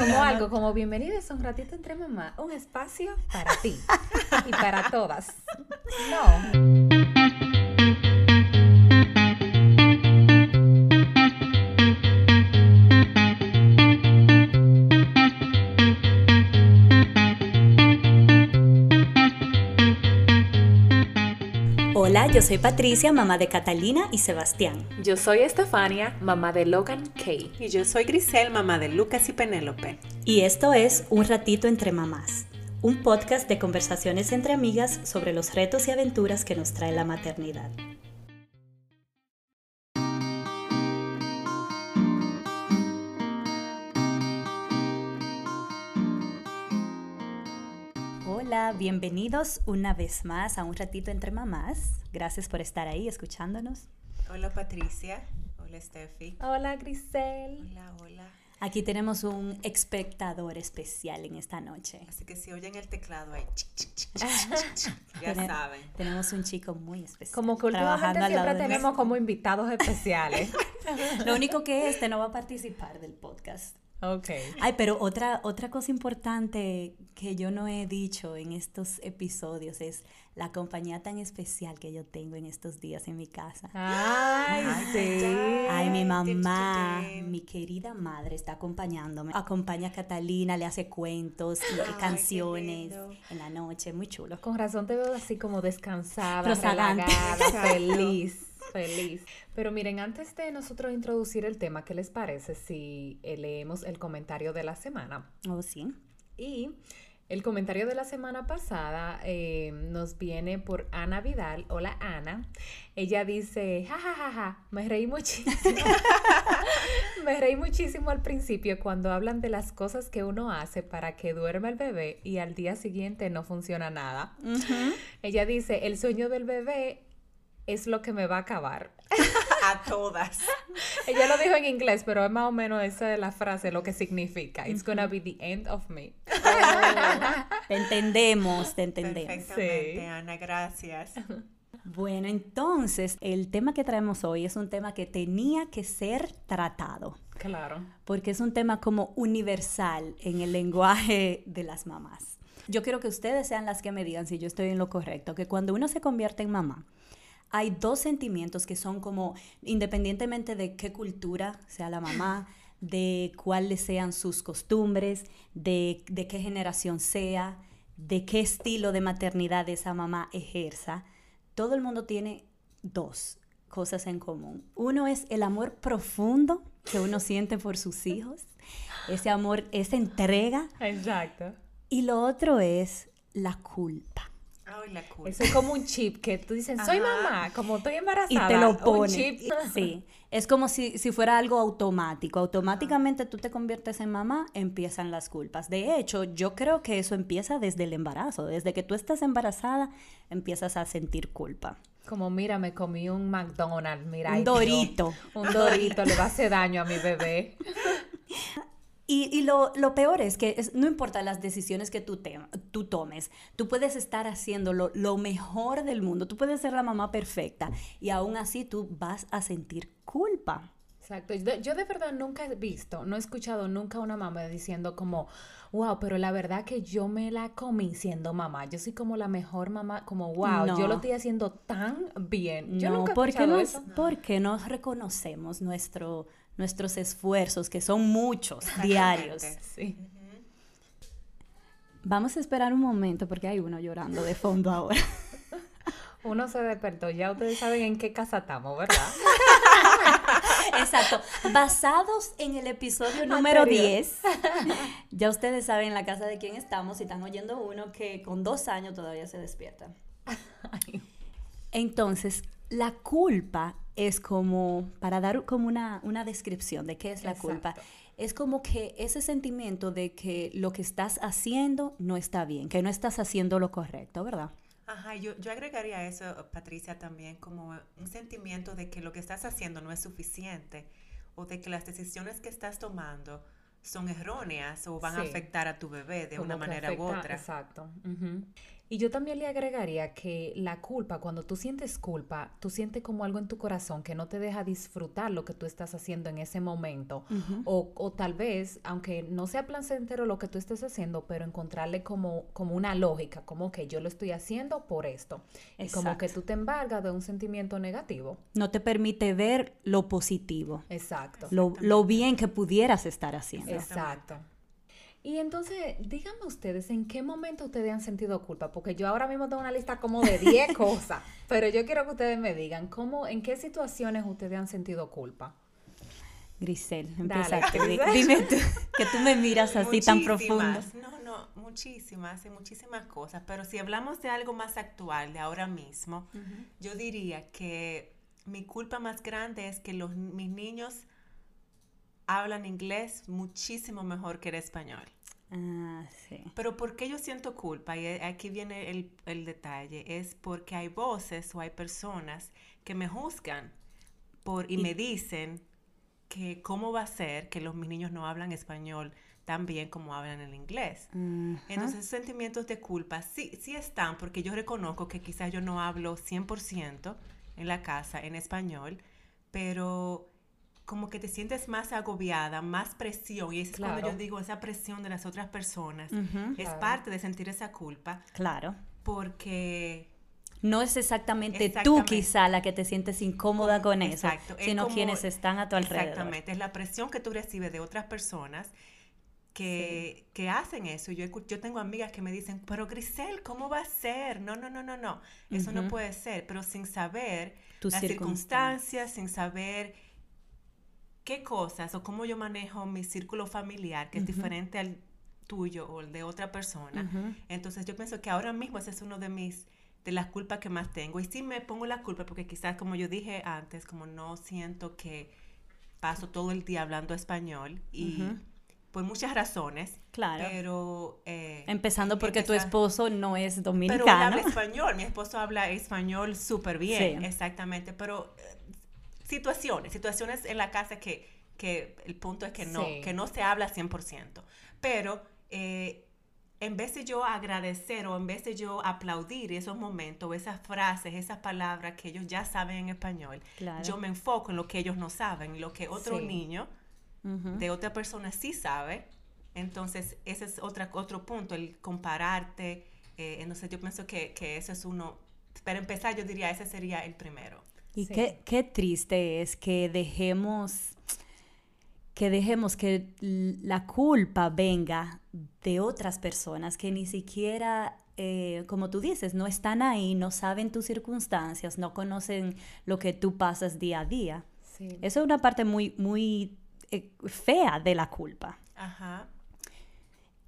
Como algo, como bienvenidos a un ratito entre mamá, un espacio para ti y para todas. No. Yo soy Patricia, mamá de Catalina y Sebastián. Yo soy Estefania, mamá de Logan Kay. Y yo soy Grisel, mamá de Lucas y Penélope. Y esto es Un ratito entre mamás, un podcast de conversaciones entre amigas sobre los retos y aventuras que nos trae la maternidad. Hola, bienvenidos una vez más a Un ratito entre mamás. Gracias por estar ahí escuchándonos. Hola Patricia, hola Steffi. Hola Grisel. Hola, hola. Aquí tenemos un espectador especial en esta noche. Así que si oyen el teclado ahí, ya Tene- saben. Tenemos un chico muy especial. Como que trabajando últimamente al lado siempre de tenemos como invitados especiales. Lo único que este no va a participar del podcast. Ok. Ay, pero otra, otra cosa importante que yo no he dicho en estos episodios es la compañía tan especial que yo tengo en estos días en mi casa. Ay, Ay, sí. Ay, mi mamá, mi querida madre está acompañándome. Acompaña a Catalina, le hace cuentos y Ay, canciones en la noche, muy chulo. Con razón te veo así como descansada, relajada, feliz, feliz. Pero miren, antes de nosotros introducir el tema, ¿qué les parece si eh, leemos el comentario de la semana? Oh, sí. Y el comentario de la semana pasada eh, nos viene por Ana Vidal. Hola Ana. Ella dice, ja, ja, ja, ja, me reí muchísimo. me reí muchísimo al principio cuando hablan de las cosas que uno hace para que duerma el bebé y al día siguiente no funciona nada. Ella dice, el sueño del bebé es lo que me va a acabar. A todas. Ella lo dijo en inglés, pero es más o menos esa es la frase, lo que significa. It's gonna be the end of me. Te entendemos, te entendemos. Perfectamente, Sí. Ana, gracias. Bueno, entonces el tema que traemos hoy es un tema que tenía que ser tratado, Claro. porque es un tema como universal en el lenguaje de las mamás. Yo quiero que ustedes sean las que me digan si yo estoy en lo correcto, que cuando uno se convierte en mamá, hay dos sentimientos que son como, independientemente de qué cultura sea la mamá, de cuáles sean sus costumbres, de, de qué generación sea, de qué estilo de maternidad esa mamá ejerza, todo el mundo tiene dos cosas en común. Uno es el amor profundo que uno siente por sus hijos, ese amor, esa entrega, Exacto. y lo otro es la culpa. Ay, la culpa. Eso es como un chip que tú dices, soy Ajá. mamá, como estoy y embarazada. te lo un pone. chip. Sí, es como si, si fuera algo automático. Automáticamente tú te conviertes en mamá, empiezan las culpas. De hecho, yo creo que eso empieza desde el embarazo. Desde que tú estás embarazada, empiezas a sentir culpa. Como, mira, me comí un McDonald's, mira. Un dorito. Un dorito, le va a hacer daño a mi bebé. Y, y lo, lo peor es que es- no importa las decisiones que tú, te- tú tomes, tú puedes estar haciendo lo, mejor del mundo, tú puedes ser la mamá perfecta y aún así tú vas a sentir culpa. Exacto. Yo, yo de verdad nunca he visto, no he escuchado nunca una mamá diciendo como, wow, pero la verdad que yo me la comí siendo mamá. Yo soy como la mejor mamá, como, wow, No. yo lo estoy haciendo tan bien. Yo no, nunca he porque escuchado nos, eso. porque no reconocemos nuestro, nuestros esfuerzos, que son muchos, diarios. Sí. Vamos a esperar un momento porque hay uno llorando de fondo ahora. Uno se despertó, ya ustedes saben en qué casa estamos, ¿verdad? Exacto. Basados en el episodio número Anterior. 10, ya ustedes saben la casa de quién estamos y están oyendo uno que con dos años todavía se despierta. Entonces, la culpa es como, para dar como una, una descripción de qué es la culpa, es como que ese sentimiento de que lo que estás haciendo no está bien, que no estás haciendo lo correcto, ¿verdad? Ajá, yo, yo agregaría eso, Patricia, también como un sentimiento de que lo que estás haciendo no es suficiente o de que las decisiones que estás tomando son erróneas o van a afectar a tu bebé de Como una manera u otra. Exacto. Y yo también le agregaría que la culpa, cuando tú sientes culpa, tú sientes como algo en tu corazón que no te deja disfrutar lo que tú estás haciendo en ese momento. o, o, tal vez, aunque no sea placentero lo que tú estés haciendo, pero encontrarle como, como una lógica, como que yo lo estoy haciendo por esto. Y como que tú te embargas de un sentimiento negativo. No te permite ver lo positivo. Exacto. Lo, lo bien que pudieras estar haciendo. Exacto. Y entonces, díganme ustedes, ¿en qué momento ustedes han sentido culpa? Porque yo ahora mismo tengo una lista como de 10 cosas, pero yo quiero que ustedes me digan, ¿cómo, ¿en qué situaciones ustedes han sentido culpa? Grisel, empieza. Dime tú, que tú me miras así tan profundo. No, no, muchísimas, y muchísimas cosas, pero si hablamos de algo más actual, de ahora mismo, yo diría que mi culpa más grande es que los, mis niños hablan inglés muchísimo mejor que el español. Ah, sí. Pero ¿por qué yo siento culpa? Y aquí viene el, detalle. Es porque hay voces o hay personas que me juzgan por, y, me dicen que cómo va a ser que los mis niños no hablan español tan bien como hablan el inglés. Entonces, sentimientos de culpa sí, sí están, porque yo reconozco que quizás yo no hablo 100% en la casa en español, pero como que te sientes más agobiada, más presión. Y es cuando yo digo esa presión de las otras personas. es parte de sentir esa culpa. Claro. Porque... No es exactamente, tú quizá la que te sientes incómoda con eso, sino quienes están a tu alrededor. Exactamente, es la presión que tú recibes de otras personas que, que, hacen eso. Yo, yo tengo amigas que me dicen, pero Grisel, ¿cómo va a ser? No, no, no, no, no. Eso no puede ser. Pero sin saber las circunstancias, sin saber qué cosas o cómo yo manejo mi círculo familiar, que es diferente al tuyo o el de otra persona. Entonces yo pienso que ahora mismo ese es uno de mis de las culpas que más tengo. Y sí me pongo la culpa porque quizás como yo dije antes, como no siento que paso todo el día hablando español y por muchas razones. Claro. Pero... Eh, Empezando porque tu esposo no es dominicano. Pero él habla español. Mi esposo habla español súper bien. Exactamente. Pero situaciones, situaciones en la casa que, que el punto es que no, que no se habla 100%. Pero eh, en vez de yo agradecer o en vez de yo aplaudir esos momentos, esas frases, esas palabras que ellos ya saben en español, yo me enfoco en lo que ellos no saben, lo que otro niño de otra persona sí sabe. Entonces, ese es otra, otro punto, el compararte. Eh, entonces, yo pienso que, que eso es uno, para empezar, yo diría, ese sería el primero. Y qué, qué, triste es que dejemos que dejemos que la culpa venga de otras personas que ni siquiera, eh, como tú dices, no están ahí, no saben tus circunstancias, no conocen lo que tú pasas día a día. Eso es una parte muy, muy eh, fea de la culpa. Ajá.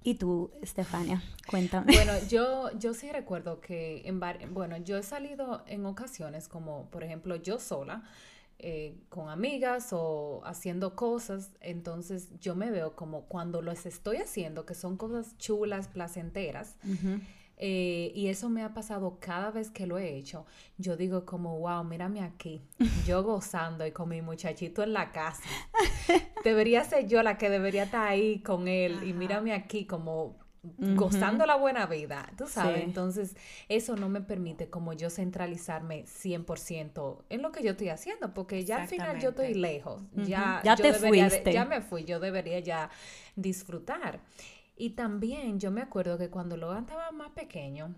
¿Y tú, Estefania? Cuéntame. Bueno, yo, yo sí recuerdo que, en bueno, yo he salido en ocasiones como, por ejemplo, yo sola, eh, con amigas o haciendo cosas, entonces yo me veo como cuando los estoy haciendo, que son cosas chulas, placenteras, eh, y eso me ha pasado cada vez que lo he hecho. Yo digo como, wow, mírame aquí, yo gozando y con mi muchachito en la casa. debería ser yo la que debería estar ahí con él y mírame aquí como gozando la buena vida, tú sabes. Entonces, eso no me permite como yo centralizarme 100% en lo que yo estoy haciendo, porque ya al final yo estoy lejos. Ya, ya te fuiste. ya me fui, yo debería ya disfrutar. Y también yo me acuerdo que cuando Logan estaba más pequeño,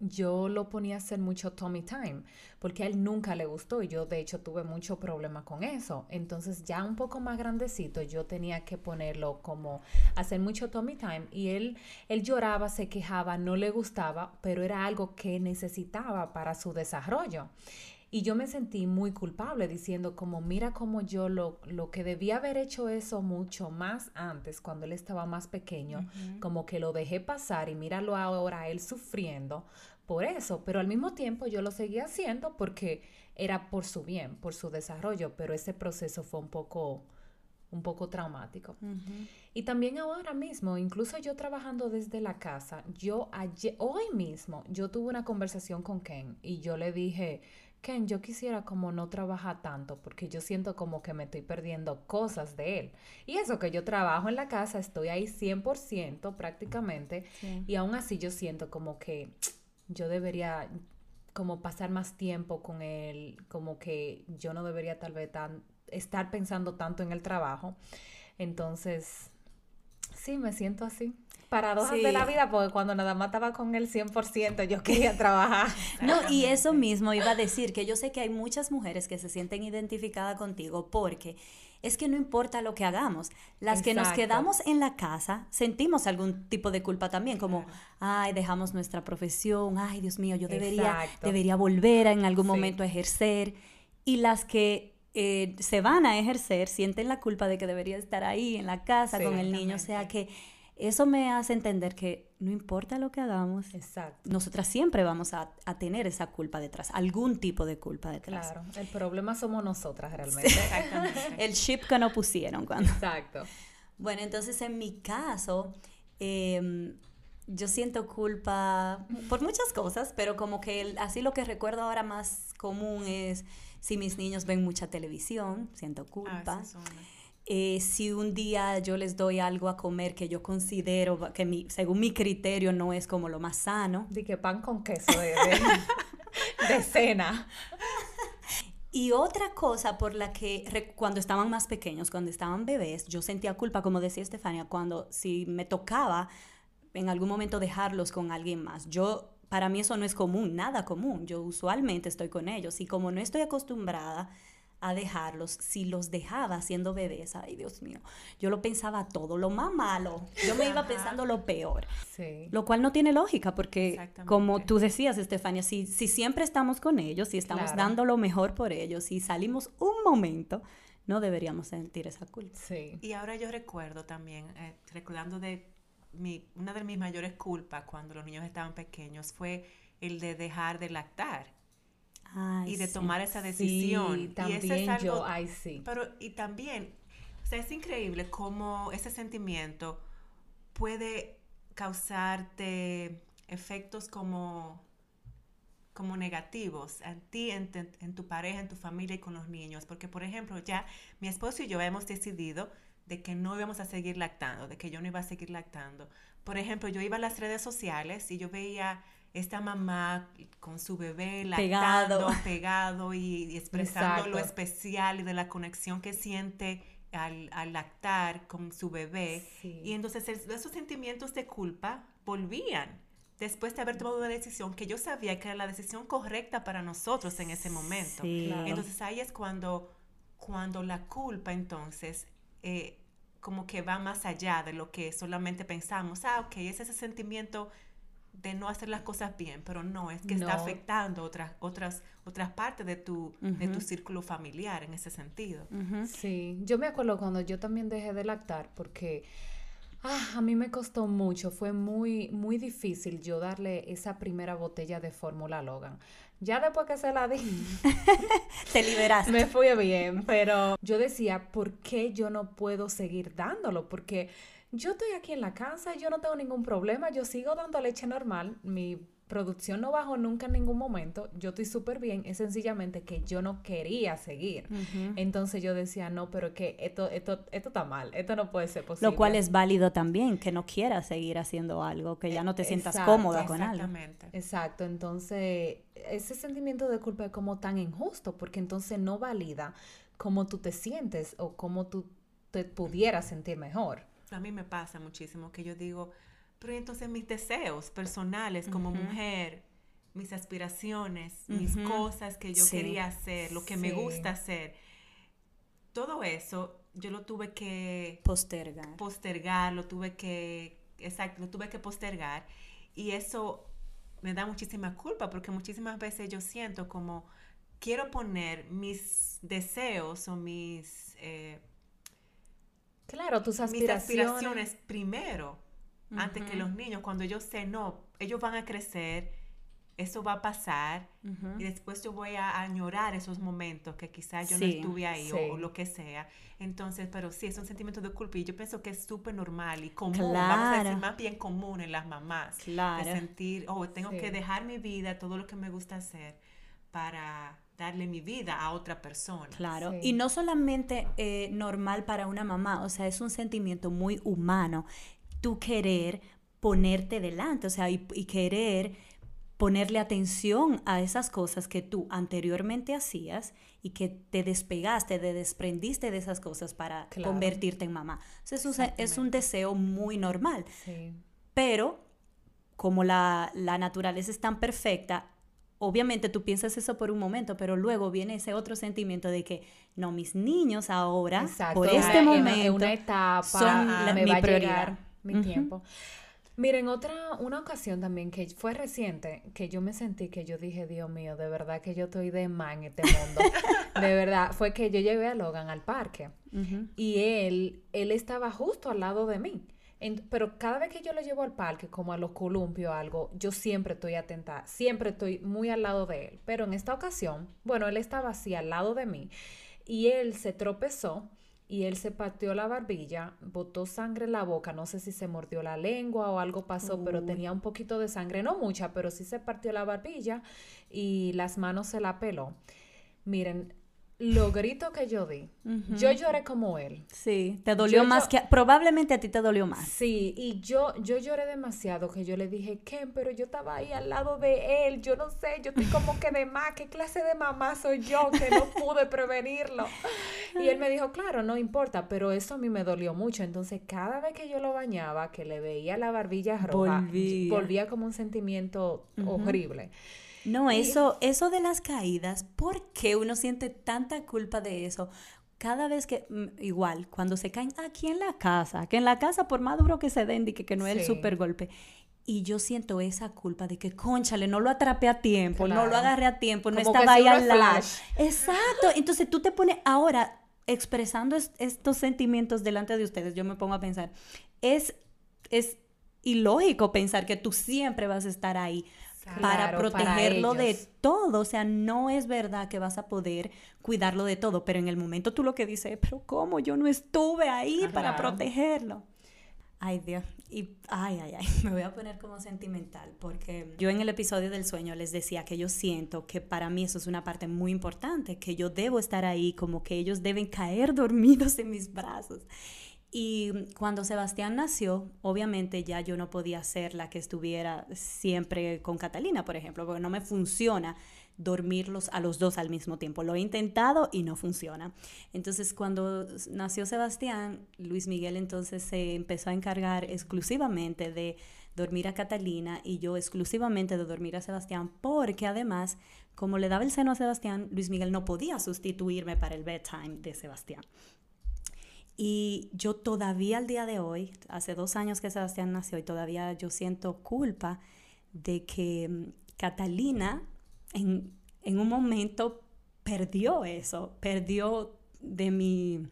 yo lo ponía a hacer mucho Tommy Time, porque a él nunca le gustó y yo de hecho tuve mucho problema con eso. Entonces ya un poco más grandecito yo tenía que ponerlo como hacer mucho Tommy Time y él, él lloraba, se quejaba, no le gustaba, pero era algo que necesitaba para su desarrollo. Y yo me sentí muy culpable diciendo como, mira como yo lo, lo que debía haber hecho eso mucho más antes, cuando él estaba más pequeño, como que lo dejé pasar y míralo ahora él sufriendo por eso, pero al mismo tiempo yo lo seguía haciendo porque era por su bien, por su desarrollo, pero ese proceso fue un poco un poco traumático. Y también ahora mismo, incluso yo trabajando desde la casa, yo ayer, hoy mismo, yo tuve una conversación con Ken y yo le dije, Ken, yo quisiera como no trabajar tanto porque yo siento como que me estoy perdiendo cosas de él. Y eso que yo trabajo en la casa, estoy ahí 100% prácticamente y aún así yo siento como que yo debería como pasar más tiempo con él, como que yo no debería tal vez tan, estar pensando tanto en el trabajo. Entonces, sí, me siento así. Paradojas de la vida, porque cuando nada más estaba con el 100%, yo quería trabajar. No, y eso mismo iba a decir, que yo sé que hay muchas mujeres que se sienten identificadas contigo porque es que no importa lo que hagamos. Las que nos quedamos en la casa sentimos algún tipo de culpa también, como, ay, dejamos nuestra profesión, ay, Dios mío, yo debería, debería volver a en algún momento a ejercer. Y las que eh, se van a ejercer sienten la culpa de que debería estar ahí en la casa con el niño. O sea que eso me hace entender que no importa lo que hagamos, nosotras siempre vamos a, tener esa culpa detrás, algún tipo de culpa detrás. Claro, el problema somos nosotras realmente. el chip que no pusieron cuando. Exacto. Bueno, entonces en mi caso, em, yo siento culpa por muchas cosas, pero como que así lo que recuerdo ahora más común es si mis niños ven mucha televisión, siento ah, culpa. Eh, si un día yo les doy algo a comer que yo considero que mi, según mi criterio no es como lo más sano. De que pan con queso de, de, cena. Y otra cosa por la que cuando estaban más pequeños, cuando estaban bebés, yo sentía culpa, como decía Estefania, cuando si me tocaba en algún momento dejarlos con alguien más. Yo, para mí eso no es común, nada común. Yo usualmente estoy con ellos y como no estoy acostumbrada a dejarlos si los dejaba siendo bebés. Ay, Dios mío. Yo lo pensaba todo, lo más malo. Yo me iba pensando lo peor. Sí. Lo cual no tiene lógica porque, como tú decías, Estefania, si, si siempre estamos con ellos, si estamos dando lo mejor por ellos, si salimos un momento, no deberíamos sentir esa culpa. Sí. Y ahora yo recuerdo también, eh, recordando de mi, una de mis mayores culpas cuando los niños estaban pequeños fue el de dejar de lactar y de tomar esa decisión. Sí, también y es algo, yo, ay, sí. Pero, y también, o sea, es increíble cómo ese sentimiento puede causarte efectos como, como negativos en ti, en, en, tu pareja, en tu familia y con los niños. Porque, por ejemplo, ya mi esposo y yo hemos decidido de que no íbamos a seguir lactando, de que yo no iba a seguir lactando. Por ejemplo, yo iba a las redes sociales y yo veía esta mamá con su bebé lactando, pegado, y, expresando lo especial y de la conexión que siente al, lactar con su bebé. Y entonces esos sentimientos de culpa volvían después de haber tomado una decisión que yo sabía que era la decisión correcta para nosotros en ese momento. Entonces ahí es cuando, cuando la culpa entonces eh, como que va más allá de lo que solamente pensamos, ah, ok, es ese sentimiento de no hacer las cosas bien, pero no, es que está afectando otras, otras, otras partes de tu, de tu círculo familiar en ese sentido. Sí, yo me acuerdo cuando yo también dejé de lactar porque ah, a mí me costó mucho, fue muy, muy difícil yo darle esa primera botella de fórmula Logan. Ya después que se la di, te liberaste. Me fui bien, pero yo decía, ¿por qué yo no puedo seguir dándolo? Porque yo estoy aquí en la casa, yo no tengo ningún problema, yo sigo dando leche normal, mi producción no bajó nunca en ningún momento, yo estoy súper bien, es sencillamente que yo no quería seguir. Entonces yo decía, no, pero que esto, esto, esto está mal, esto no puede ser posible. Lo cual es válido también, que no quieras seguir haciendo algo, que ya no te sientas cómoda con algo. Exacto, entonces ese sentimiento de culpa es como tan injusto, porque entonces no valida cómo tú te sientes o cómo tú te pudieras sentir mejor a mí me pasa muchísimo que yo digo, pero entonces mis deseos personales como mujer, mis aspiraciones, mis cosas que yo quería hacer, lo que me gusta hacer, todo eso yo lo tuve que postergar. Postergar, lo tuve que, exacto, lo tuve que postergar. Y eso me da muchísima culpa porque muchísimas veces yo siento como quiero poner mis deseos o mis... Eh, Claro, tus aspiraciones. Mis aspiraciones primero, antes que los niños, cuando yo sé, no, ellos van a crecer, eso va a pasar, y después yo voy a añorar esos momentos que quizás yo no estuve ahí o, lo que sea. Entonces, pero sí, es un sentimiento de culpa y yo pienso que es súper normal y común, vamos a decir más bien común en las mamás. Claro. De sentir, oh, tengo que dejar mi vida, todo lo que me gusta hacer para darle mi vida a otra persona. Claro, y no solamente eh, normal para una mamá, o sea, es un sentimiento muy humano, tú querer ponerte delante, o sea, y, querer ponerle atención a esas cosas que tú anteriormente hacías y que te despegaste, te desprendiste de esas cosas para convertirte en mamá. Eso es, un deseo muy normal. Pero como la, naturaleza es tan perfecta, obviamente tú piensas eso por un momento, pero luego viene ese otro sentimiento de que no, mis niños ahora, por este momento, una etapa, son mi prioridad. mi tiempo. Miren, otra, una ocasión también que fue reciente, que yo me sentí que yo dije, Dios mío, de verdad que yo estoy de más en este mundo. de verdad, fue que yo llevé a Logan al parque y él, él estaba justo al lado de mí. Pero cada vez que yo lo llevo al parque, como a los columpios o algo, yo siempre estoy atenta, siempre estoy muy al lado de él. Pero en esta ocasión, bueno, él estaba así al lado de mí y él se tropezó y él se partió la barbilla, botó sangre en la boca, no sé si se mordió la lengua o algo pasó, pero tenía un poquito de sangre, no mucha, pero sí se partió la barbilla y las manos se la peló. Miren, lo grito que yo di, yo lloré como él. Sí, te dolió más que, probablemente a ti te dolió más. Sí, y yo, yo lloré demasiado que yo le dije, Ken, pero yo estaba ahí al lado de él, yo no sé, yo estoy como que de más, ¿qué clase de mamá soy yo que no pude prevenirlo? Y él me dijo, claro, no importa, pero eso a mí me dolió mucho, entonces cada vez que yo lo bañaba, que le veía la barbilla roja, volvía, como un sentimiento horrible. No, eso, eso de las caídas, ¿por qué uno siente tanta culpa de eso? Cada vez que, mm, igual, cuando se caen aquí en la casa, que en la casa, por más duro que se den, y que, no es el super golpe, y yo siento esa culpa de que, conchale, no lo atrapé a tiempo, no lo agarré a tiempo, no estaba ahí al lado. Exacto. Entonces tú te pones ahora expresando estos sentimientos delante de ustedes, yo me pongo a pensar, es, es ilógico pensar que tú siempre vas a estar ahí para protegerlo de todo. O sea, no es verdad que vas a poder cuidarlo de todo, pero en el momento tú lo que dices, pero ¿cómo? Yo no estuve ahí para protegerlo. Ay, Dios. Y, ay, ay, ay, me voy a poner como sentimental, porque yo en el episodio del sueño les decía que yo siento que para mí eso es una parte muy importante, que yo debo estar ahí, como que ellos deben caer dormidos en mis brazos. Y cuando Sebastián nació, obviamente ya yo no podía ser la que estuviera siempre con Catalina, por ejemplo, porque no me funciona dormirlos a los dos al mismo tiempo. Lo he intentado y no funciona. Entonces, cuando nació Sebastián, Luis Miguel entonces se empezó a encargar exclusivamente de dormir a Catalina y yo exclusivamente de dormir a Sebastián, porque además, como le daba el seno a Sebastián, Luis Miguel no podía sustituirme para el bedtime de Sebastián. Y yo todavía al día de hoy, hace dos años que Sebastián nació y todavía yo siento culpa de que mm, Catalina en, en un momento perdió eso, perdió de mi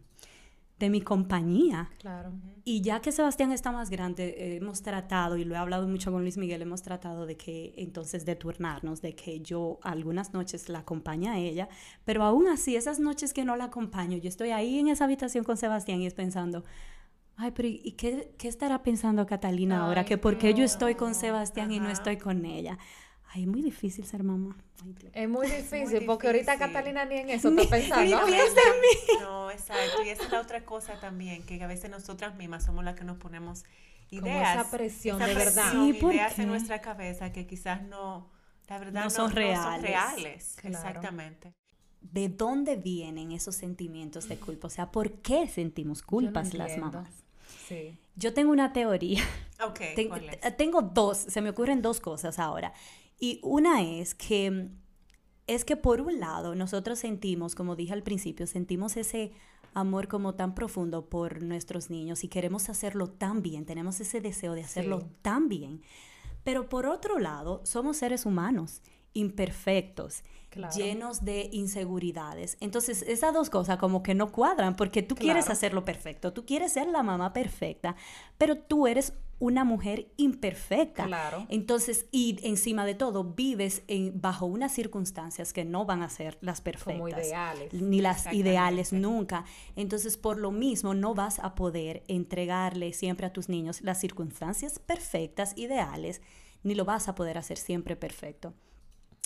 de mi compañía. Claro. Y ya que Sebastián está más grande, hemos tratado, y lo he hablado mucho con Luis Miguel, hemos tratado de que entonces de turnarnos, de que yo algunas noches la acompañe a ella, pero aún así, esas noches que no la acompaño, yo estoy ahí en esa habitación con Sebastián y es pensando, ay, pero ¿y qué, qué estará pensando Catalina ahora? Que por qué yo estoy con Sebastián y no estoy con ella. Ay, es muy difícil ser mamá. es muy difícil, porque ahorita Catalina ni en eso está pensando. Ni piensa en mí. No, exacto. Y esa es la otra cosa también, que a veces nosotras mismas somos las que nos ponemos ideas. Como esa presión, de verdad. Sí, ideas en nuestra cabeza que quizás no, la verdad, no, son, reales. Exactamente. ¿De dónde vienen esos sentimientos de culpa? O sea, ¿por qué sentimos culpas las mamás? Sí. Yo tengo una teoría. Ok. tengo dos, se me ocurren dos cosas ahora. Y una es que es que por un lado nosotros sentimos, como dije al principio, sentimos ese amor como tan profundo por nuestros niños y queremos hacerlo tan bien, tenemos ese deseo de hacerlo tan bien. Pero por otro lado, somos seres humanos imperfectos, llenos de inseguridades. Entonces, esas dos cosas como que no cuadran porque tú quieres hacerlo perfecto, tú quieres ser la mamá perfecta, pero tú eres una mujer imperfecta. Claro. Entonces, y encima de todo, vives en, bajo unas circunstancias que no van a ser las perfectas. Como ideales. Ni las ideales nunca. Entonces, por lo mismo, no vas a poder entregarle siempre a tus niños las circunstancias perfectas, ideales, ni lo vas a poder hacer siempre perfecto.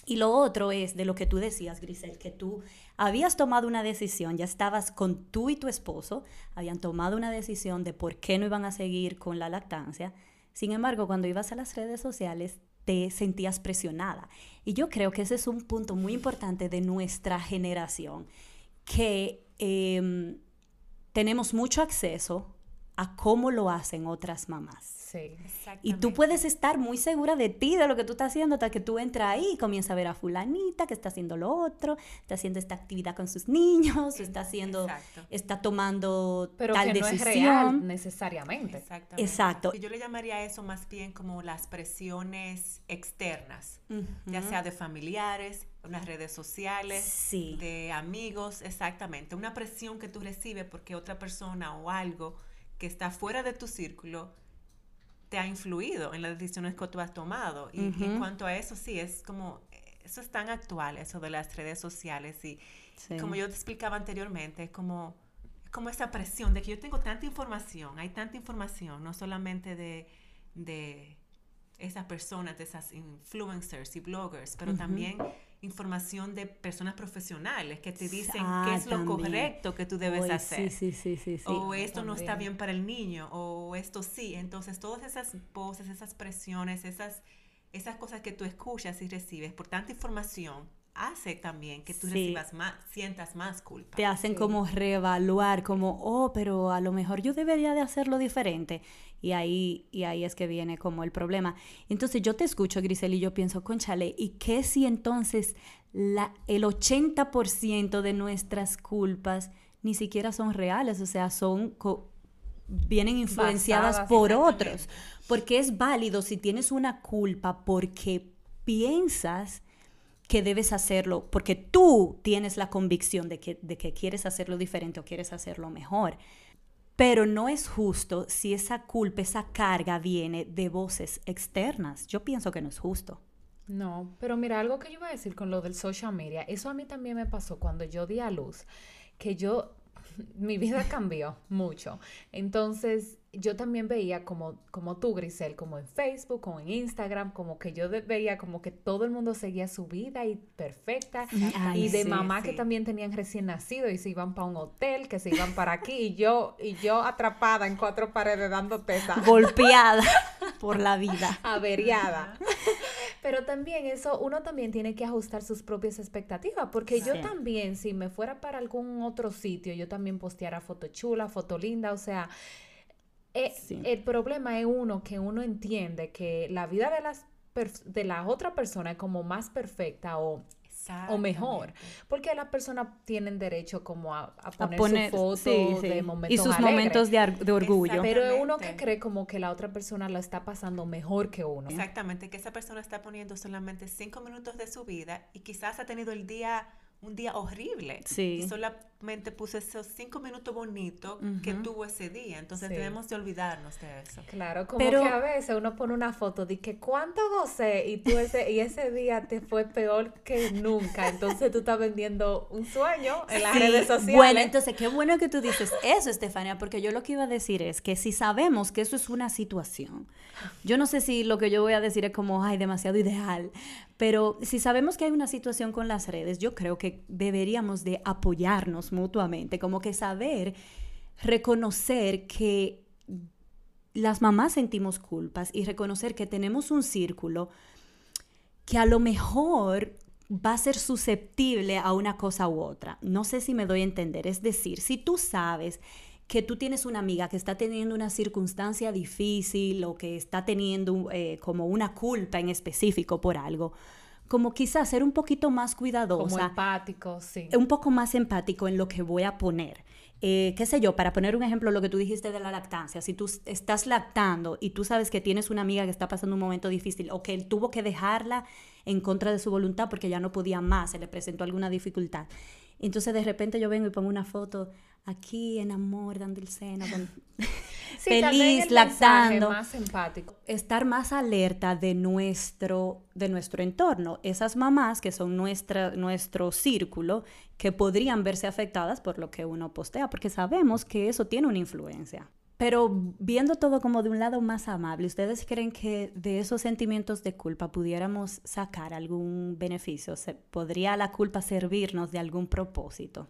Y lo otro es de lo que tú decías, Grisel, que tú habías tomado una decisión, ya estabas con tú y tu esposo, habían tomado una decisión de por qué no iban a seguir con la lactancia. Sin embargo, cuando ibas a las redes sociales, te sentías presionada. Y yo creo que ese es un punto muy importante de nuestra generación, que em, tenemos mucho acceso a cómo lo hacen otras mamás. Y tú puedes estar muy segura de ti, de lo que tú estás haciendo, hasta que tú entras ahí y comienzas a ver a fulanita que está haciendo lo otro, está haciendo esta actividad con sus niños, está haciendo, está tomando Pero tal que decisión. No es real necesariamente. Exactamente. Exacto. Yo le llamaría eso más bien como las presiones externas, ya sea de familiares, unas redes sociales, de amigos, exactamente. Una presión que tú recibes porque otra persona o algo que está fuera de tu círculo te ha influido en las decisiones que tú has tomado. Y, en cuanto a eso, sí, es como, eso es tan actual, eso de las redes sociales. Y como yo te explicaba anteriormente, es como, como esa presión de que yo tengo tanta información, hay tanta información, no solamente de, de esas personas, de esas influencers y bloggers, pero también información de personas profesionales que te dicen ah, qué es lo correcto que tú debes hacer. Sí, sí, sí, o esto no está bien para el niño, o esto sí. Entonces, todas esas voces, esas presiones, esas, esas cosas que tú escuchas y recibes por tanta información, hace también que tú recibas más, sientas más culpa. Te hacen como reevaluar, como, oh, pero a lo mejor yo debería de hacerlo diferente. Y ahí, y ahí es que viene como el problema. Entonces yo te escucho, Grisel, y yo pienso, conchale, ¿y qué si entonces la, el 80% de nuestras culpas ni siquiera son reales? O sea, son... vienen influenciadas por otros. Porque es válido si tienes una culpa porque piensas que debes hacerlo porque tú tienes la convicción de que, de que quieres hacerlo diferente o quieres hacerlo mejor. Pero no es justo si esa culpa, esa carga viene de voces externas. Yo pienso que no es justo. No, pero mira, algo que yo iba a decir con lo del social media, eso a mí también me pasó cuando yo di a luz, que yo mi vida cambió mucho. Entonces, yo también veía como, como tú, Grisel, como en Facebook, como en Instagram, como que yo veía como que todo el mundo seguía su vida y perfecta. y de mamá que también tenían recién nacido y se iban para un hotel, que se iban para aquí, y yo, y yo atrapada en cuatro paredes dando teta. Golpeada por la vida. Averiada. Pero también eso, uno también tiene que ajustar sus propias expectativas, porque yo también, si me fuera para algún otro sitio, yo también posteara foto chula, foto linda, o sea, eh, el problema es uno que uno entiende que la vida de las de la otra persona es como más perfecta o o mejor. Porque las personas tienen derecho como a, poner, su foto de momentos Y sus momentos de, de orgullo. Pero es uno que cree como que la otra persona lo está pasando mejor que uno. Exactamente, que esa persona está poniendo solamente cinco minutos de su vida y quizás ha tenido el día un día horrible. Sí. Y solamente puse esos cinco minutos bonitos que tuvo ese día. Entonces debemos de olvidarnos de eso. Claro, como Pero, que a veces uno pone una foto de que cuánto gocé y tú ese, y ese día te fue peor que nunca. Entonces tú estás vendiendo un sueño en las redes sociales. Bueno, entonces qué bueno que tú dices eso, Estefania, porque yo lo que iba a decir es que si sabemos que eso es una situación, yo no sé si lo que yo voy a decir es como, ay, demasiado ideal, pero si sabemos que hay una situación con las redes, yo creo que deberíamos de apoyarnos mutuamente, como que saber reconocer que las mamás sentimos culpas y reconocer que tenemos un círculo que a lo mejor va a ser susceptible a una cosa u otra. No sé si me doy a entender. Es decir, si tú sabes que tú tienes una amiga que está teniendo una circunstancia difícil o que está teniendo eh, como una culpa en específico por algo, como quizás ser un poquito más cuidadosa. Como empático, sí. Un poco más empático en lo que voy a poner. Eh, qué sé yo, para poner un ejemplo, lo que tú dijiste de la lactancia, si tú estás lactando y tú sabes que tienes una amiga que está pasando un momento difícil o que él tuvo que dejarla en contra de su voluntad porque ya no podía más, se le presentó alguna dificultad. Entonces de repente yo vengo y pongo una foto, aquí en amor, dando el seno, feliz, lactando. Más empático. Estar más alerta de nuestro, de nuestro entorno. Esas mamás que son nuestra, nuestro círculo, que podrían verse afectadas por lo que uno postea, porque sabemos que eso tiene una influencia. Pero viendo todo como de un lado más amable, ¿ustedes creen que de esos sentimientos de culpa pudiéramos sacar algún beneficio? ¿Podría la culpa servirnos de algún propósito?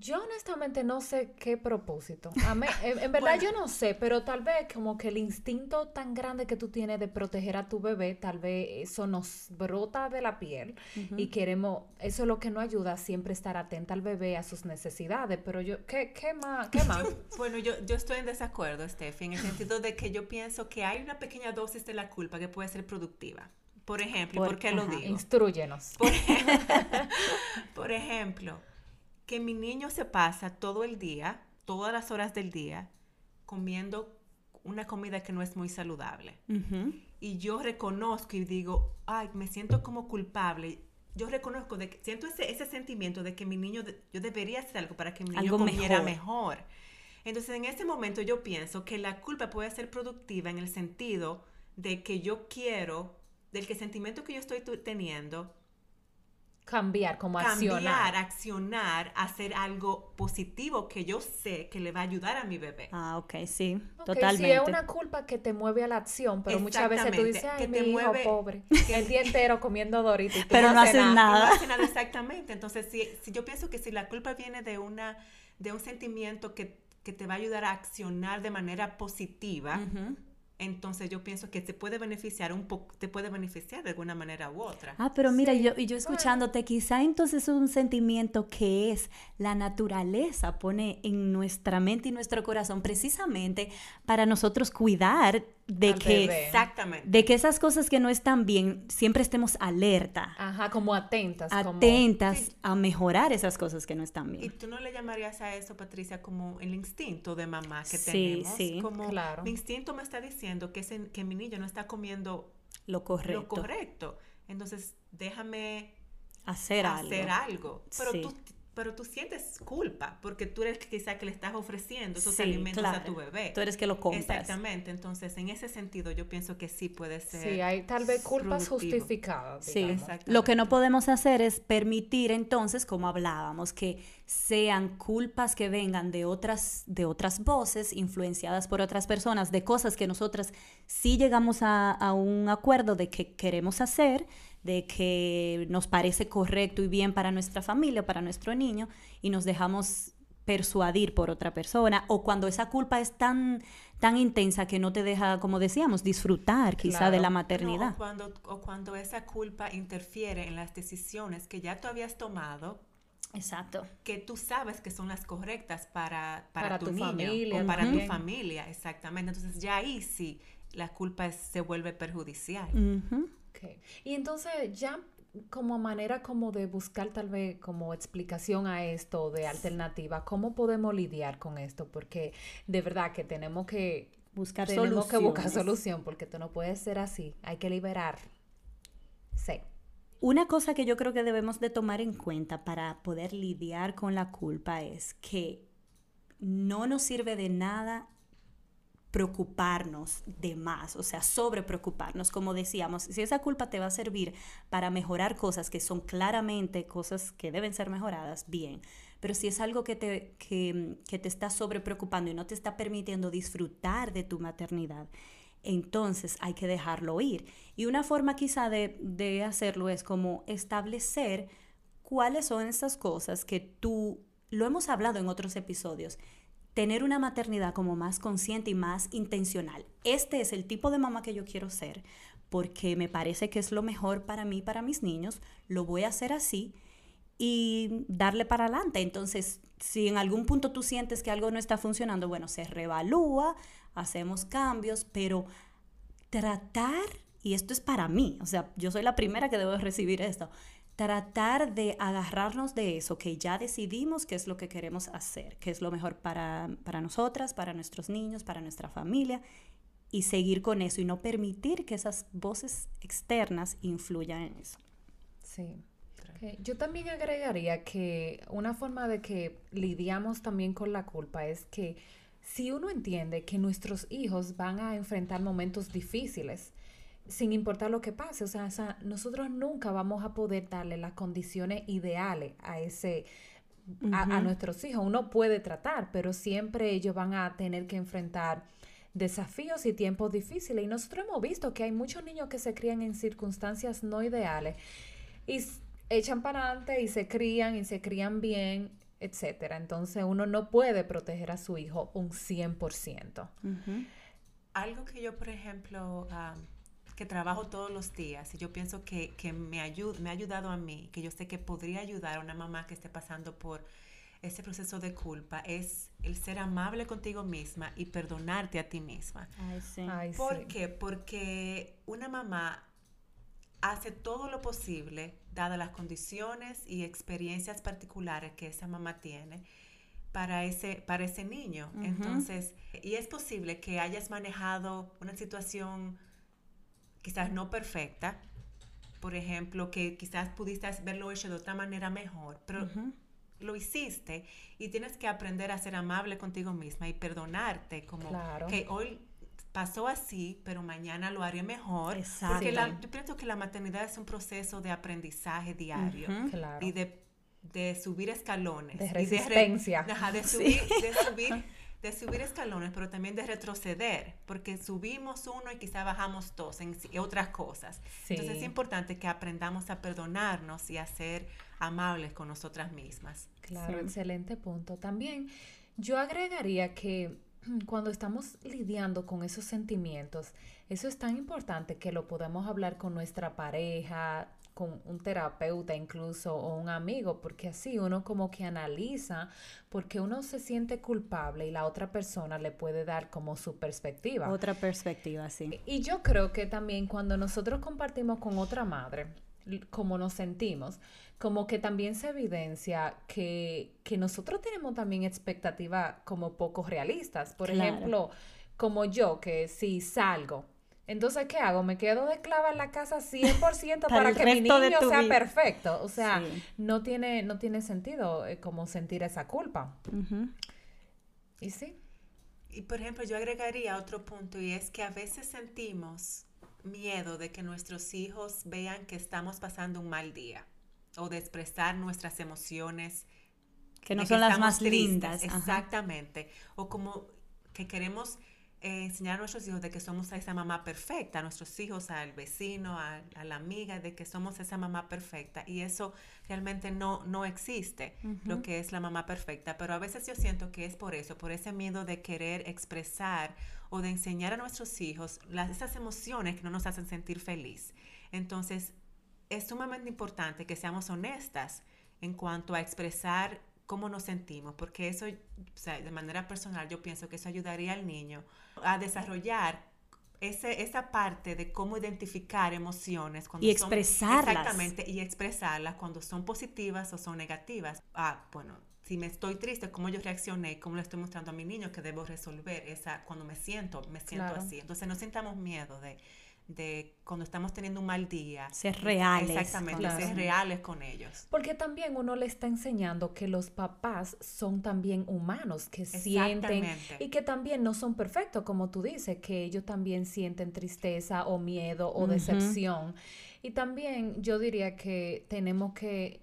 Yo honestamente no sé qué propósito. en, verdad yo no sé, pero tal vez como que el instinto tan grande que tú tienes de proteger a tu bebé, tal vez eso nos brota de la piel y queremos, eso es lo que nos ayuda siempre estar atenta al bebé, a sus necesidades. Pero yo, ¿qué, qué más? Qué más? bueno, yo, yo estoy en desacuerdo, Steffi, en el sentido de que yo pienso que hay una pequeña dosis de la culpa que puede ser productiva. Por ejemplo, ¿por, qué lo digo? Instruyenos. por ejemplo que mi niño se pasa todo el día, todas las horas del día, comiendo una comida que no es muy saludable. Y yo reconozco y digo, ay, me siento como culpable. Yo reconozco, de que, siento ese, ese sentimiento de que mi niño, yo debería hacer algo para que mi niño comiera mejor. Entonces, en ese momento yo pienso que la culpa puede ser productiva en el sentido de que yo quiero, del que sentimiento que yo estoy teniendo, cambiar, como accionar. Cambiar, accionar, hacer algo positivo que yo sé que le va a ayudar a mi bebé. Ah, ok, sí, totalmente. Sí, es una culpa que te mueve a la acción, pero muchas veces tú dices, ay, que mi te hijo mueve, pobre, el día entero comiendo doritos. Y pero no, hace nada. No hace nada, exactamente. Entonces, si, si yo pienso que si la culpa viene de, una, de un sentimiento que, que te va a ayudar a accionar de manera positiva, entonces yo pienso que te puede beneficiar un poco, te puede beneficiar de alguna manera u otra. Ah, pero mira, yo, y yo escuchándote, quizá entonces es un sentimiento que es la naturaleza pone en nuestra mente y nuestro corazón precisamente para nosotros cuidar de que exactamente. De que esas cosas que no están bien siempre estemos alerta. Ajá como atentas atentas a mejorar esas cosas que no están bien. Y tú no le llamarías a eso Patricia como el instinto de mamá que tenemos sí. como claro. mi instinto me está diciendo que que mi niño no está comiendo lo correcto. lo correcto. Entonces déjame hacer, hacer algo. pero tú pero tú sientes culpa porque tú eres quizá que le estás ofreciendo esos alimentos a tu bebé. Tú eres que lo compras. Exactamente. Entonces, en ese sentido, yo pienso que sí puede ser. Sí, hay tal vez culpas justificadas. Sí, lo que no podemos hacer es permitir entonces, como hablábamos, que sean culpas que vengan de otras, de otras voces, influenciadas por otras personas, de cosas que nosotras sí llegamos a, a un acuerdo de que queremos hacer de que nos parece correcto y bien para nuestra familia, para nuestro niño, y nos dejamos persuadir por otra persona, o cuando esa culpa es tan, tan intensa que no te deja, como decíamos, disfrutar quizá de la maternidad. o, cuando, o cuando esa culpa interfiere en las decisiones que ya tú habías tomado, Exacto. Que tú sabes que son las correctas para, para, tu, familia, o para tu familia, exactamente. Entonces ya ahí sí la culpa se vuelve perjudicial. Y entonces ya como manera como de buscar tal vez como explicación a esto de alternativa, ¿cómo podemos lidiar con esto? Porque de verdad que tenemos que buscar tenemos que buscar solución porque esto no puede ser así, hay que liberar. Sí. Una cosa que yo creo que debemos de tomar en cuenta para poder lidiar con la culpa es que no nos sirve de nada preocuparnos de más, o sea, sobre preocuparnos, como decíamos, si esa culpa te va a servir para mejorar cosas que son claramente cosas que deben ser mejoradas, bien, pero si es algo que te, que, te está sobre preocupando y no te está permitiendo disfrutar de tu maternidad, entonces hay que dejarlo ir. Y una forma quizá de, de hacerlo es como establecer cuáles son esas cosas que tú, lo hemos hablado en otros episodios, tener una maternidad como más consciente y más intencional. Este es el tipo de mamá que yo quiero ser porque me parece que es lo mejor para mí, para mis niños. Lo voy a hacer así y darle para adelante. Entonces, si en algún punto tú sientes que algo no está funcionando, bueno, se revalúa, hacemos cambios, pero tratar, y esto es para mí, o sea, yo soy la primera que debo recibir esto, tratar de agarrarnos de eso que ya decidimos qué es lo que queremos hacer, qué es lo mejor para, para nosotras, para nuestros niños, para nuestra familia, y seguir con eso y no permitir que esas voces externas influyan en eso. Sí. Yo también agregaría que una forma de que lidiamos también con la culpa es que si uno entiende que nuestros hijos van a enfrentar momentos difíciles, sin importar lo que pase. O sea, nosotros nunca vamos a poder darle las condiciones ideales a ese, a, nuestros hijos. Uno puede tratar, pero siempre ellos van a tener que enfrentar desafíos y tiempos difíciles. Y nosotros hemos visto que hay muchos niños que se crían en circunstancias no ideales y echan para adelante y se crían y se crían bien etcétera. Entonces uno no puede proteger a su hijo un 100%. Algo que yo, por ejemplo, que trabajo todos los días y yo pienso que, que me, me ha ayudado a mí, que yo sé que podría ayudar a una mamá que esté pasando por ese proceso de culpa es el ser amable contigo misma y perdonarte a ti misma. Ay, sí. ¿Por qué? Porque una mamá hace todo lo posible, dadas las condiciones y experiencias particulares que esa mamá tiene, para ese, para ese niño. Entonces, y es posible que hayas manejado una situación quizás no perfecta, por ejemplo, que quizás pudiste haberlo hecho de otra manera mejor, pero lo hiciste y tienes que aprender a ser amable contigo misma y perdonarte como que hoy pasó así, pero mañana lo haré mejor. Exacto. Porque yo pienso que la maternidad es un proceso de aprendizaje diario y de, subir escalones. De resistencia. Y de, subir, de subir de subir escalones, pero también de retroceder, porque subimos uno y quizá bajamos dos en otras cosas. Entonces es importante que aprendamos a perdonarnos y a ser amables con nosotras mismas. Claro, excelente punto. También yo agregaría que cuando estamos lidiando con esos sentimientos, eso es tan importante que lo podemos hablar con nuestra pareja, con un terapeuta incluso o un amigo, porque así uno como que analiza, porque uno se siente culpable y la otra persona le puede dar como su perspectiva. Otra perspectiva, sí. Y yo creo que también cuando nosotros compartimos con otra madre, como nos sentimos, como que también se evidencia que, que nosotros tenemos también expectativas como poco realistas. Por ejemplo, como yo, que si salgo entonces, ¿qué hago? ¿Me quedo de esclava en la casa 100% para, que mi niño sea perfecto? O sea, no, tiene, no tiene sentido eh, como sentir esa culpa. ¿Y sí? Y por ejemplo, yo agregaría otro punto y es que a veces sentimos miedo de que nuestros hijos vean que estamos pasando un mal día o de expresar nuestras emociones. Que no son las más lindas. Exactamente. O como que queremos eh, enseñar a nuestros hijos de que somos esa mamá perfecta, a nuestros hijos, al vecino, a, la amiga, de que somos esa mamá perfecta. Y eso realmente no, no existe, lo que es la mamá perfecta. Pero a veces yo siento que es por eso, por ese miedo de querer expresar o de enseñar a nuestros hijos las, esas emociones que no nos hacen sentir feliz. Entonces, es sumamente importante que seamos honestas en cuanto a expresar cómo nos sentimos, porque eso, o sea, de manera personal, yo pienso que eso ayudaría al niño a desarrollar ese, esa parte de cómo identificar emociones cuando y expresarlas. exactamente, y expresarlas cuando son positivas o son negativas. Ah, bueno, si me estoy triste, cómo yo reaccioné, cómo le estoy mostrando a mi niño que debo resolver esa cuando me siento, me siento así. Entonces no sintamos miedo de de cuando estamos teniendo un mal día. Ser reales. Exactamente, ser reales con ellos. Porque también uno le está enseñando que los papás son también humanos, que sienten y que también no son perfectos, como tú dices, que ellos también sienten tristeza o miedo o decepción. Y también yo diría que tenemos que,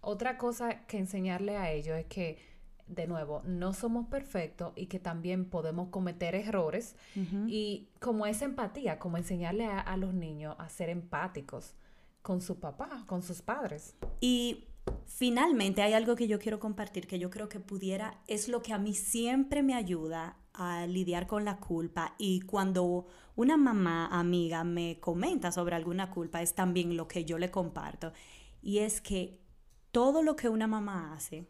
otra cosa que enseñarle a ellos es que de nuevo, no somos perfectos y que también podemos cometer errores y como esa empatía, como enseñarle a, los niños a ser empáticos con su papá, con sus padres. Y finalmente hay algo que yo quiero compartir que yo creo que pudiera, es lo que a mí siempre me ayuda a lidiar con la culpa y cuando una mamá amiga me comenta sobre alguna culpa es también lo que yo le comparto y es que todo lo que una mamá hace,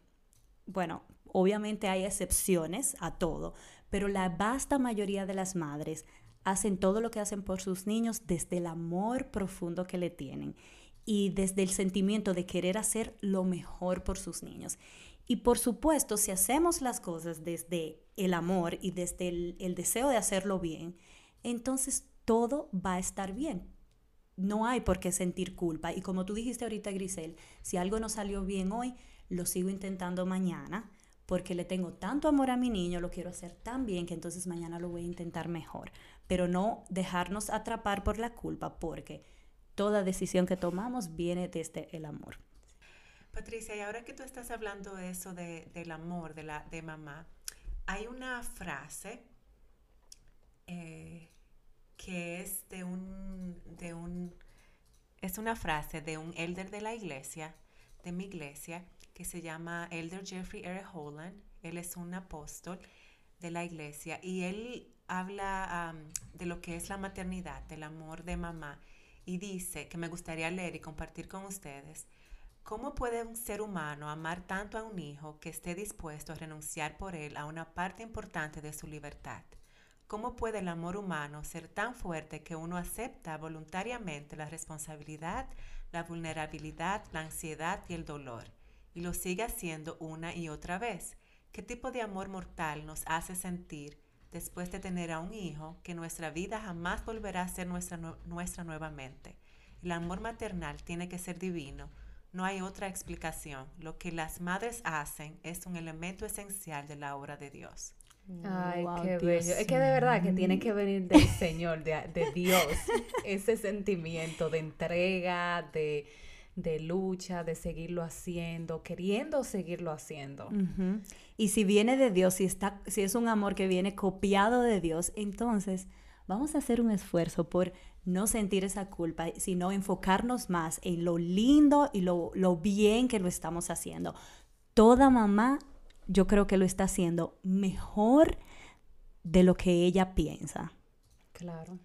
bueno, Obviamente hay excepciones a todo, pero la vasta mayoría de las madres hacen todo lo que hacen por sus niños desde el amor profundo que le tienen y desde el sentimiento de querer hacer lo mejor por sus niños. Y por supuesto, si hacemos las cosas desde el amor y desde el, deseo de hacerlo bien, entonces todo va a estar bien. No hay por qué sentir culpa. Y como tú dijiste ahorita, Grisel, si algo no salió bien hoy, lo sigo intentando mañana porque le tengo tanto amor a mi niño, lo quiero hacer tan bien que entonces mañana lo voy a intentar mejor. Pero no dejarnos atrapar por la culpa, porque toda decisión que tomamos viene desde el amor. Patricia, y ahora que tú estás hablando de eso del amor de, la, de mamá, hay una frase eh, que es de un, de un, es una frase de un elder de la iglesia, de mi iglesia, que se llama Elder Jeffrey R. Holland. Él es un apóstol de la iglesia y él habla de lo que es la maternidad, del amor de mamá y dice que me gustaría leer y compartir con ustedes. ¿Cómo puede un ser humano amar tanto a un hijo que esté dispuesto a renunciar por él a una parte importante de su libertad? ¿Cómo puede el amor humano ser tan fuerte que uno acepta voluntariamente la responsabilidad, la vulnerabilidad, la ansiedad y el dolor? Y lo sigue haciendo una y otra vez. ¿Qué tipo de amor mortal nos hace sentir después de tener a un hijo que nuestra vida jamás volverá a ser nuestra, nuestra nuevamente? El amor maternal tiene que ser divino. No hay otra explicación. Lo que las madres hacen es un elemento esencial de la obra de Dios. Ay, qué bello. Es que de verdad que tiene que venir del Señor, de, de Dios, ese sentimiento de entrega, de, de lucha, de seguirlo haciendo, queriendo seguirlo haciendo. Y si viene de Dios, si, está, si es un amor que viene copiado de Dios, entonces vamos a hacer un esfuerzo por no sentir esa culpa, sino enfocarnos más en lo lindo y lo, lo bien que lo estamos haciendo. Toda mamá, yo creo que lo está haciendo mejor de lo que ella piensa. Claro.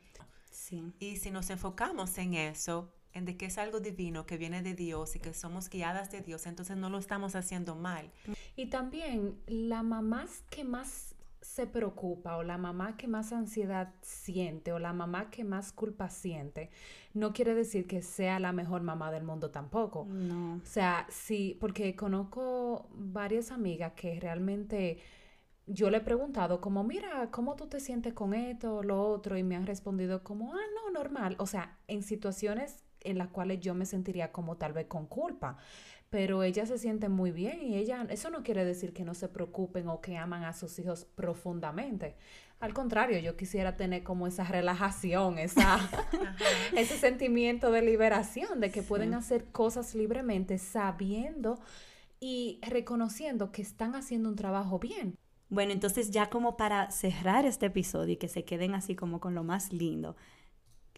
Sí. Y si nos enfocamos en eso, en de que es algo divino que viene de Dios y que somos guiadas de Dios, entonces no lo estamos haciendo mal. Y también la mamá que más se preocupa o la mamá que más ansiedad siente o la mamá que más culpa siente, no quiere decir que sea la mejor mamá del mundo tampoco. No. O sea, sí, porque conozco varias amigas que realmente yo le he preguntado como, mira, ¿cómo tú te sientes con esto, o lo otro? Y me han respondido como, ah, no, normal. O sea, en situaciones en las cuales yo me sentiría como tal vez con culpa. Pero ella se siente muy bien y ella, eso no quiere decir que no se preocupen o que aman a sus hijos profundamente. Al contrario, yo quisiera tener como esa relajación, esa, ese sentimiento de liberación, de que pueden hacer cosas libremente sabiendo y reconociendo que están haciendo un trabajo bien. Bueno, entonces ya como para cerrar este episodio y que se queden así como con lo más lindo,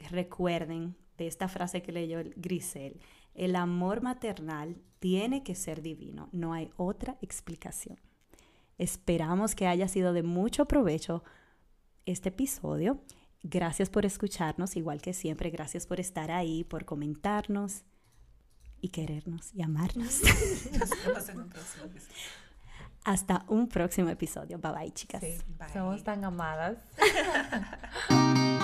recuerden de esta frase que leyó Grisel, el amor maternal tiene que ser divino, no hay otra explicación. Esperamos que haya sido de mucho provecho este episodio. Gracias por escucharnos, igual que siempre, gracias por estar ahí, por comentarnos y querernos y amarnos. Hasta un próximo episodio. Bye bye, chicas. Somos tan amadas.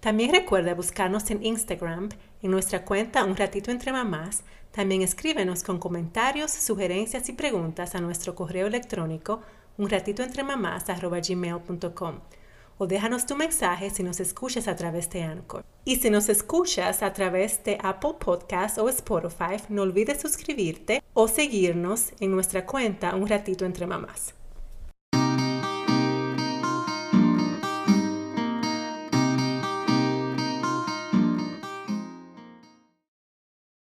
También recuerda buscarnos en Instagram, en nuestra cuenta Un Ratito Entre Mamás. También escríbenos con comentarios, sugerencias y preguntas a nuestro correo electrónico unratitoentremamás.gmail.com o déjanos tu mensaje si nos escuchas a través de Anchor. Y si nos escuchas a través de Apple Podcasts o Spotify, no olvides suscribirte o seguirnos en nuestra cuenta Un Ratito Entre Mamás.